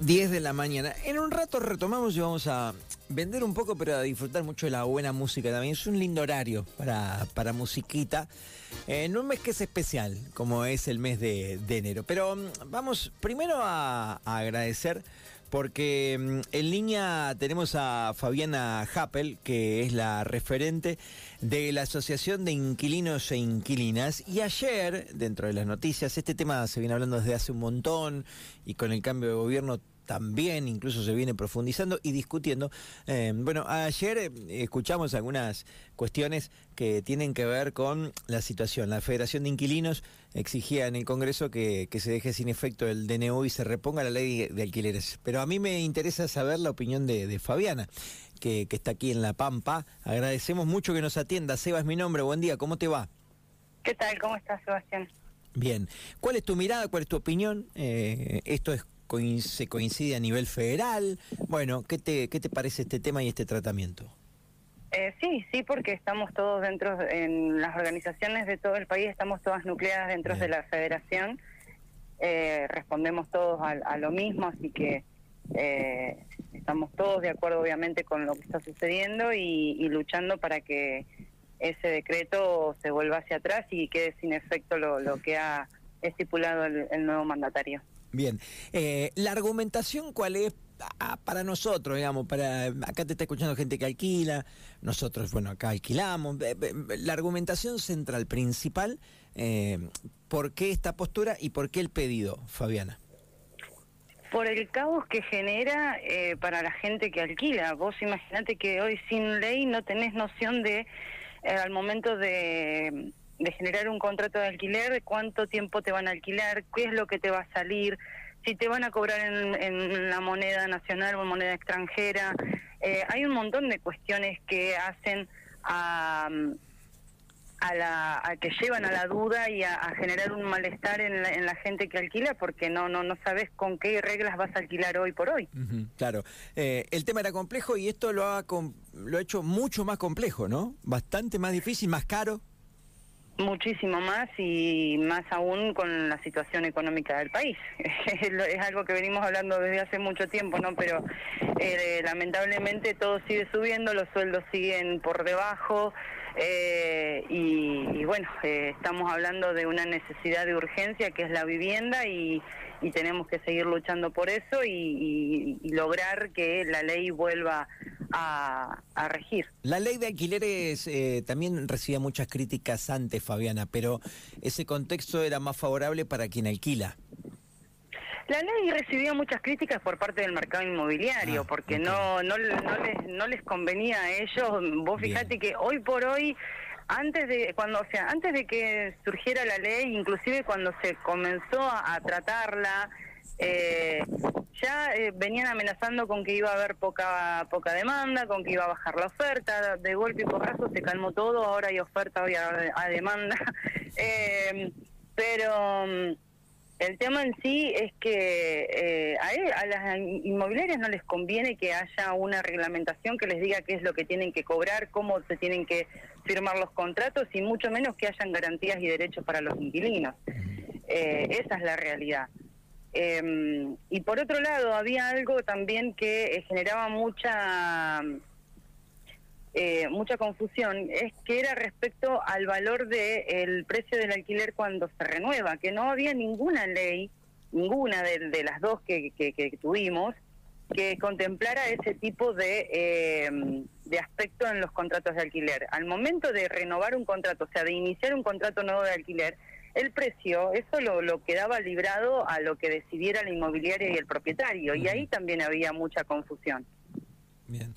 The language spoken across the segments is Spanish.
10 de la mañana. En un rato retomamos y vamos a vender un poco, pero a disfrutar mucho de la buena música también. Es un lindo horario para, para musiquita. En un mes que es especial, como es el mes de, de enero. Pero mm, vamos primero a, a agradecer porque mm, en línea tenemos a Fabiana Happel, que es la referente de la Asociación de Inquilinos e Inquilinas. Y ayer, dentro de las noticias, este tema se viene hablando desde hace un montón y con el cambio de gobierno también incluso se viene profundizando y discutiendo. Eh, bueno, ayer eh, escuchamos algunas cuestiones que tienen que ver con la situación. La Federación de Inquilinos exigía en el Congreso que, que se deje sin efecto el DNU y se reponga la ley de alquileres. Pero a mí me interesa saber la opinión de, de Fabiana, que, que está aquí en La Pampa. Agradecemos mucho que nos atienda. Seba es mi nombre. Buen día, ¿cómo te va? ¿Qué tal? ¿Cómo estás, Sebastián? Bien. ¿Cuál es tu mirada? ¿Cuál es tu opinión? Eh, esto es se coincide a nivel federal. Bueno, ¿qué te, qué te parece este tema y este tratamiento? Eh, sí, sí, porque estamos todos dentro, en las organizaciones de todo el país, estamos todas nucleadas dentro de la federación, eh, respondemos todos a, lo mismo, así que eh, estamos todos de acuerdo obviamente con lo que está sucediendo y, luchando para que ese decreto se vuelva hacia atrás y quede sin efecto lo, lo que ha estipulado el nuevo mandatario. Bien, eh, la argumentación cuál es para nosotros, digamos, para acá te está escuchando gente que alquila, nosotros, bueno, acá alquilamos. La argumentación central, principal, eh, ¿por qué esta postura y por qué el pedido, Fabiana? Por el caos que genera eh, para la gente que alquila. Vos imaginate que hoy sin ley no tenés noción de, eh, al momento de de generar un contrato de alquiler, cuánto tiempo te van a alquilar, qué es lo que te va a salir, si te van a cobrar en, en la moneda nacional o en moneda extranjera. Eh, hay un montón de cuestiones que hacen a, a, la, a que llevan a la duda y a, generar un malestar en la, en la, gente que alquila porque no no no sabes con qué reglas vas a alquilar hoy por hoy. claro, eh, el tema era complejo y esto lo ha, lo ha hecho mucho más complejo, ¿no? Bastante más difícil, más caro. Muchísimo más y más aún con la situación económica del país. es algo que venimos hablando desde hace mucho tiempo, ¿no? Pero eh, lamentablemente todo sigue subiendo, los sueldos siguen por debajo eh, y, bueno, eh, estamos hablando de una necesidad de urgencia que es la vivienda y, tenemos que seguir luchando por eso y, y lograr que la ley vuelva a, regir. La ley de alquileres eh, también recibía muchas críticas antes, Fabiana, pero ese contexto era más favorable para quien alquila. La ley recibía muchas críticas por parte del mercado inmobiliario, ah, porque no, no, no, les, no les convenía a ellos. Vos fíjate que hoy por hoy antes de cuando o sea antes de que surgiera la ley inclusive cuando se comenzó a, tratarla eh, ya eh, venían amenazando con que iba a haber poca poca demanda, con que iba a bajar la oferta, de golpe y porrazo se calmó todo, ahora hay oferta, hoy hay, demanda, eh, pero mm, el tema en sí es que eh, a, a, las inmobiliarias no les conviene que haya una reglamentación que les diga qué es lo que tienen que cobrar, cómo se tienen que firmar los contratos y mucho menos que hayan garantías y derechos para los inquilinos. esa es la realidad. Eh, y por otro lado, había algo también que eh, generaba mucha eh, mucha confusión, es que era respecto al valor del el precio del alquiler cuando se renueva, que no había ninguna ley, ninguna de, las dos que, que, tuvimos, que contemplara ese tipo de, eh, de aspecto en los contratos de alquiler. Al momento de renovar un contrato, o sea, de iniciar un contrato nuevo de alquiler, el precio, eso lo, lo quedaba librado a lo que decidiera la inmobiliaria y el propietario, y ahí también había mucha confusión. Bien.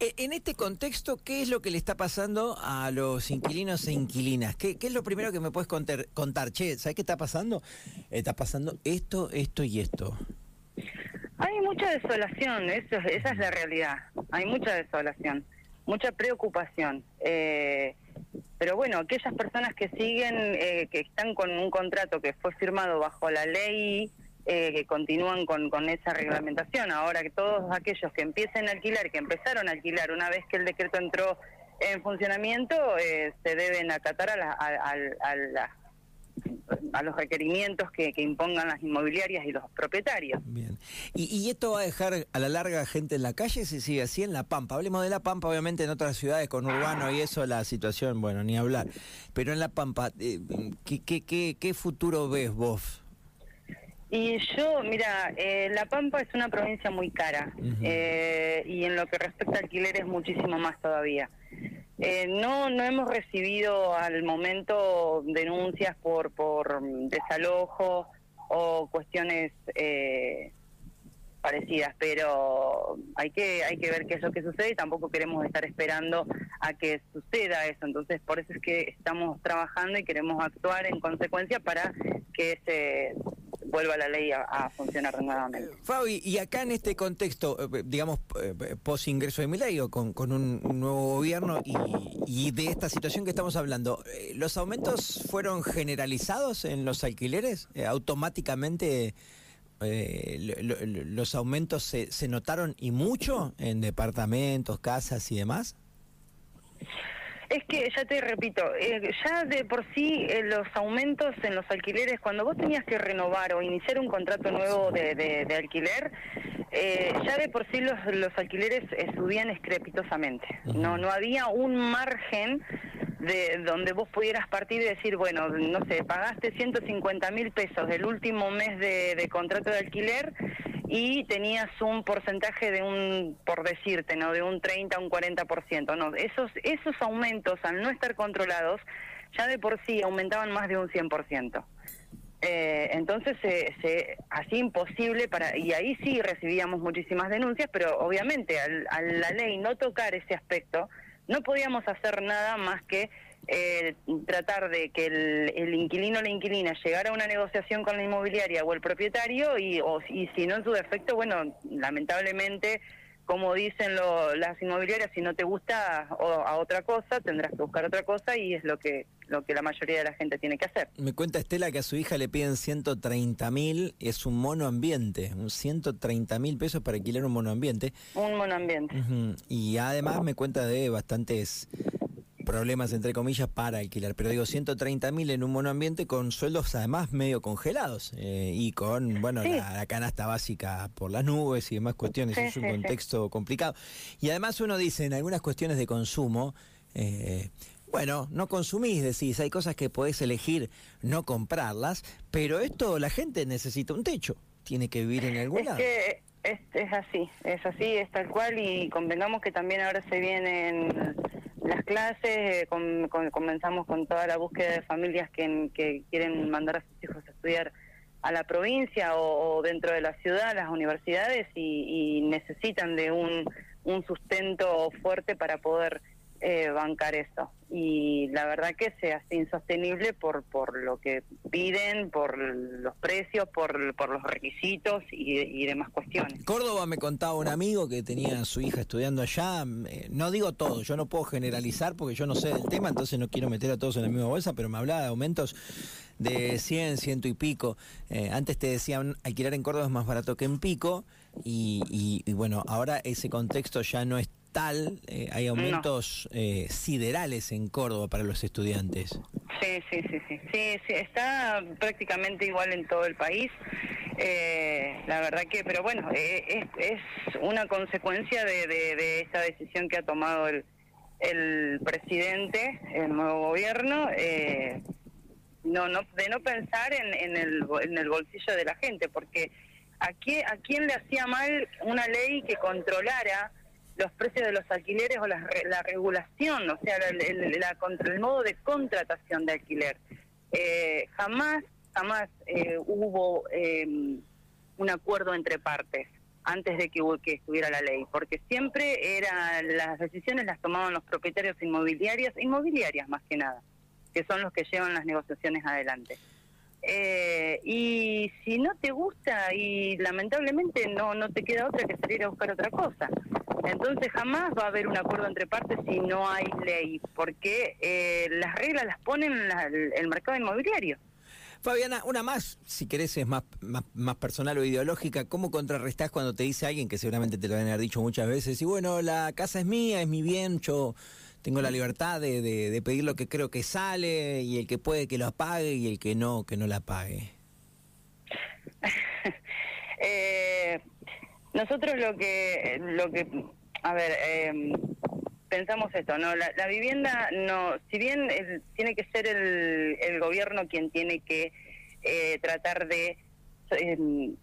E, en este contexto, ¿qué es lo que le está pasando a los inquilinos e inquilinas? ¿Qué, qué es lo primero que me puedes contar? contar? Che, ¿sabes qué está pasando? Está pasando esto, esto y esto. Hay mucha desolación, eso, esa es la realidad. Hay mucha desolación, mucha preocupación. Eh, pero bueno, aquellas personas que siguen, eh, que están con un contrato que fue firmado bajo la ley, eh, que continúan con, esa reglamentación, ahora que todos aquellos que empiecen a alquilar, que empezaron a alquilar una vez que el decreto entró en funcionamiento, eh, se deben acatar a, la, a, a los requerimientos que, impongan las inmobiliarias y los propietarios. Bien. ¿Y, esto va a dejar a la larga gente en la calle si sigue así en La Pampa? Hablemos de La Pampa, obviamente en otras ciudades con urbano y eso la situación, bueno, ni hablar. Pero en La Pampa, eh, ¿qué, qué, qué, futuro ves vos? Y yo, mira, eh, La Pampa es una provincia muy cara eh, y en lo que respecta a alquiler es muchísimo más todavía. Eh, no, no hemos recibido al momento denuncias por, por desalojo o cuestiones eh, parecidas, pero hay que hay que ver qué es lo que sucede y tampoco queremos estar esperando a que suceda eso. Entonces, por eso es que estamos trabajando y queremos actuar en consecuencia para que se vuelva la ley a, funcionar nuevamente. Eh, Fabi, y acá en este contexto, eh, digamos, eh, post ingreso de Milei con un nuevo gobierno y, de esta situación que estamos hablando, ¿los aumentos fueron generalizados en los alquileres? ¿Automáticamente los aumentos se, se notaron y mucho en departamentos, casas y demás? Es que, ya te repito, eh, ya de por sí eh, los aumentos en los alquileres, cuando vos tenías que renovar o iniciar un contrato nuevo de, de, alquiler, eh, ya de por sí los, los alquileres subían estrepitosamente. No, no había un margen de donde vos pudieras partir y decir, bueno, no sé, pagaste 150 mil pesos el último mes de, de contrato de alquiler y tenías un porcentaje de un, por decirte, ¿no? De un 30 a un 40%. No, esos, esos aumentos, al no estar controlados, ya de por sí aumentaban más de un 100%. Eh, entonces, se, se así imposible para. Y ahí sí recibíamos muchísimas denuncias, pero obviamente al, a la ley no tocar ese aspecto, no podíamos hacer nada más que eh, tratar de que el, inquilino o la inquilina llegara a una negociación con la inmobiliaria o el propietario y, o, y si no en su defecto, bueno, lamentablemente, como dicen las inmobiliarias, si no te gusta a otra cosa, tendrás que buscar otra cosa y es lo que lo que la mayoría de la gente tiene que hacer. Me cuenta Estela que a su hija le piden 130 mil, es un monoambiente, un 130 mil pesos para alquilar un monoambiente. Un monoambiente. Y además me cuenta de bastantes problemas, entre comillas, para alquilar. Pero digo, 130 mil en un monoambiente con sueldos además medio congelados eh, y con, bueno, la, canasta básica por las nubes y demás cuestiones. es un contexto complicado. Y además uno dice, en algunas cuestiones de consumo, eh, bueno, no consumís, decís, hay cosas que podés elegir no comprarlas, pero esto la gente necesita un techo, tiene que vivir en algún lado. Que es, es así, es así, es tal cual y convengamos que también ahora se vienen las clases, eh, comenzamos con toda la búsqueda de familias que, quieren mandar a sus hijos a estudiar a la provincia o, dentro de la ciudad, las universidades, y, y necesitan de un, un sustento fuerte para poder eh, bancar eso. Y la verdad que se hace insostenible por, por lo que piden, por los precios, por, por los requisitos y, demás cuestiones. Córdoba me contaba un amigo que tenía su hija estudiando allá, eh, no digo todo, yo no puedo generalizar porque yo no sé del tema, entonces no quiero meter a todos en la misma bolsa, pero me hablaba de aumentos de 100, ciento y pico. Eh, antes te decían alquilar en Córdoba es más barato que en Pico y, y bueno, ahora ese contexto ya no es tal, eh, hay aumentos eh, siderales en Córdoba para los estudiantes. Sí, sí, sí, sí, sí, sí está prácticamente igual en todo el país. Eh, la verdad que, pero bueno, es, es, una consecuencia de, de, esta decisión que ha tomado el, el presidente, el nuevo gobierno, no, no, de no pensar en, en, el, en el bolsillo de la gente, porque ¿a quién, a quién le hacía mal una ley que controlara los precios de los alquileres o la, la regulación, o sea, el, la, el modo de contratación de alquiler. Eh, jamás, jamás eh, hubo eh, un acuerdo entre partes antes de que, que estuviera la ley, porque siempre eran las decisiones las tomaban los propietarios inmobiliarios, inmobiliarias más que nada, que son los que llevan las negociaciones adelante. Eh, y si no te gusta y lamentablemente no no te queda otra que salir a buscar otra cosa. Entonces jamás va a haber un acuerdo entre partes si no hay ley, porque eh, las reglas las ponen el mercado inmobiliario. Fabiana, una más, si querés es más, más, personal o ideológica, ¿cómo contrarrestás cuando te dice alguien que seguramente te lo van a haber dicho muchas veces? Y bueno, la casa es mía, es mi bien, yo tengo la libertad de, pedir lo que creo que sale y el que puede que lo apague y el que no, que no la pague. eh, nosotros lo que, lo que, a ver, em, pensamos esto, ¿no? La, vivienda, no, si bien tiene que ser el, el, gobierno quien tiene que eh, tratar de em,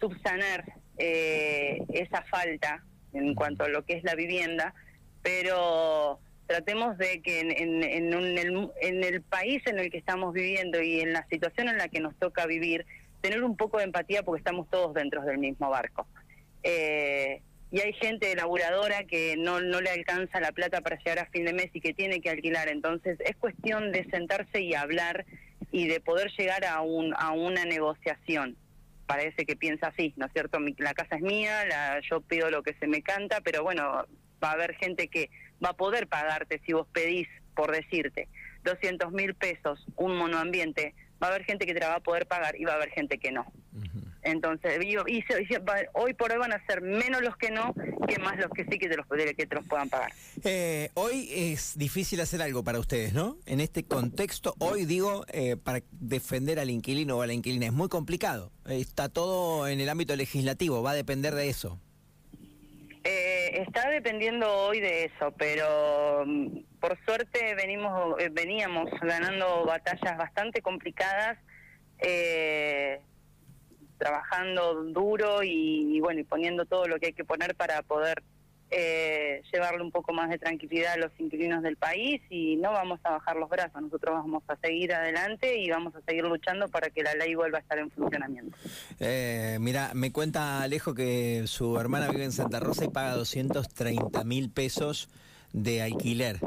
subsanar eh, esa falta en cuanto a lo que es la vivienda, pero tratemos de que en, en, el, país en el que estamos viviendo y en la situación en la que nos toca vivir, tener un poco de empatía porque estamos todos dentro del mismo barco. Eh, y hay gente laburadora que no, no le alcanza la plata para llegar a fin de mes y que tiene que alquilar. Entonces es cuestión de sentarse y hablar y de poder llegar a, un, a una negociación. Parece que piensa así, ¿no es cierto? la casa es mía, la, yo pido lo que se me canta, pero bueno, va a haber gente que va a poder pagarte si vos pedís, por decirte, 200 mil pesos un monoambiente, va a haber gente que te la va a poder pagar y va a haber gente que no. Entonces, y, hoy por hoy van a ser menos los que no que más los que sí que te los, que te los puedan pagar. Eh, hoy es difícil hacer algo para ustedes, ¿no? En este contexto, hoy digo, eh, para defender al inquilino o a la inquilina, es muy complicado. Está todo en el ámbito legislativo, va a depender de eso. Eh, está dependiendo hoy de eso, pero mm, por suerte venimos, eh, veníamos ganando batallas bastante complicadas, eh, trabajando duro y, bueno y poniendo todo lo que hay que poner para poder eh, llevarle un poco más de tranquilidad a los inquilinos del país y no vamos a bajar los brazos, nosotros vamos a seguir adelante y vamos a seguir luchando para que la ley vuelva a estar en funcionamiento. Eh, mira, me cuenta Alejo que su hermana vive en Santa Rosa y paga 230 mil pesos de alquiler.